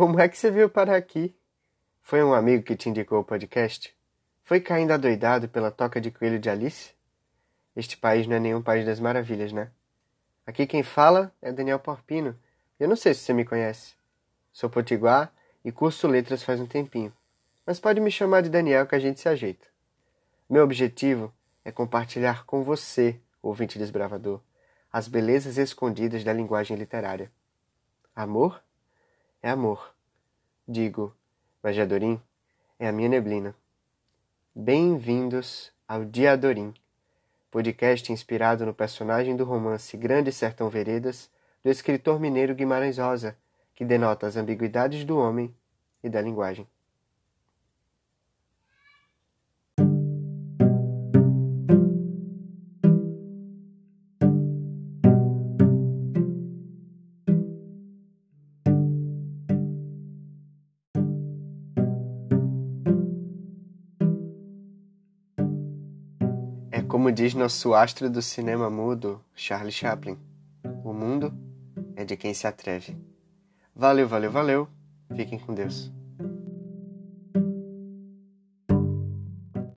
Como é que você veio parar aqui? Foi um amigo que te indicou o podcast? Foi caindo adoidado pela toca de coelho de Alice? Este país não é nenhum país das maravilhas, né? Aqui quem fala é Daniel Porpino. Eu não sei se você me conhece. Sou potiguar e curso letras faz um tempinho. Mas pode me chamar de Daniel que a gente se ajeita. Meu objetivo é compartilhar com você, ouvinte desbravador, as belezas escondidas da linguagem literária. Amor é amor. Digo, mas Jadorim é a minha neblina. Bem-vindos ao Diadorim, podcast inspirado no personagem do romance Grande Sertão Veredas do escritor mineiro Guimarães Rosa, que denota as ambiguidades do homem e da linguagem. Como diz nosso astro do cinema mudo, Charlie Chaplin: o mundo é de quem se atreve. Valeu, valeu, valeu. Fiquem com Deus.